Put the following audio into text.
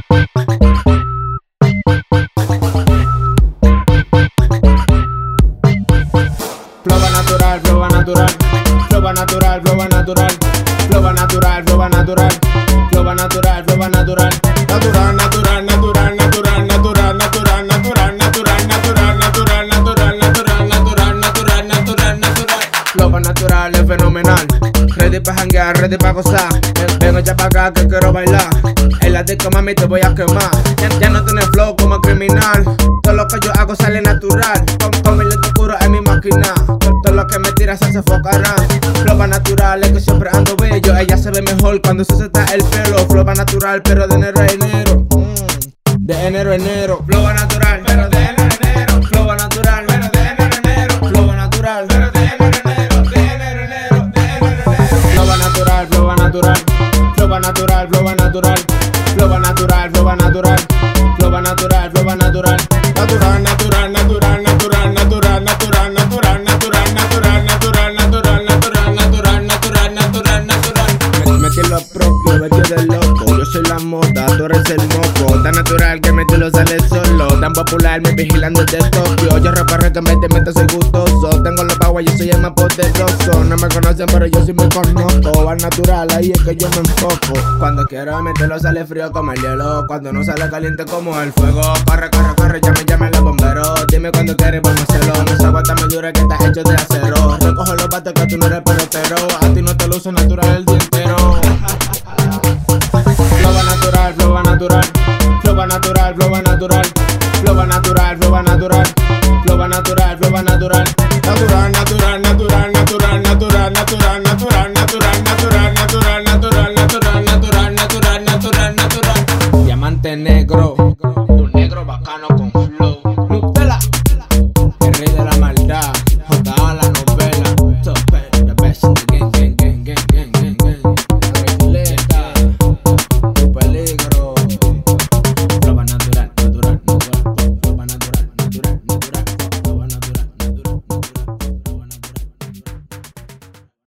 Flova natural, flova natural, flova natural, flova natural, flova natural, flova natural, flova natural, flova natural, natural, natural, natural, natural, natural, natural, natural, natural, natural, natural, natural, natural, natural, natural, natural, natural. Flova natural es fenomenal. Ready pa' janguear, ready pa' gozar. Ven- Vengo ya pa' acá que quiero bailar. En la disco mami te voy a quemar. Ya, no tienes flow como criminal. Todo lo que yo hago sale natural. Con, con el lente oscuro en mi máquina. Todo lo que me tiras se enfocará. Flova natural es que siempre ando bello. Ella se ve mejor cuando se está el pelo. Flova natural, pero de enero a enero. Mm. De enero a enero. Flova natural, pero de enero. Natural, flova natural. Flova natural, flova natural. Flova natural, flova natural. Flova natural, flova natural. Natural, natural, natural, natural, natural, natural, natural, natural, natural, natural, natural, natural, natural, natural, natural, natural. Metí lo propio, vestido de loco. Yo soy la moda, tú eres el moco. Tan natural que me lo sale solo. Tan popular, me vigilan desde Tokio. Yo reparé que me te meto, soy gustoso. Tengo yo soy el más poderoso. No me conocen, pero yo sí me conozco. Al natural, ahí es que yo me enfoco. Cuando quiero meterlo, sale frío como el hielo. Cuando no sale caliente como el fuego. Corre, corre, corre, llame, llame los bomberos. Dime cuando quieres, vamos a hacerlo. No bata me dura que está hecho de acero. Recoge los bates que tú no eres pelotero. A ti no te uso natural el día entero. Natural, flova natural, flova natural, flova natural, flova natural, flova natural, flova natural, natural, natural,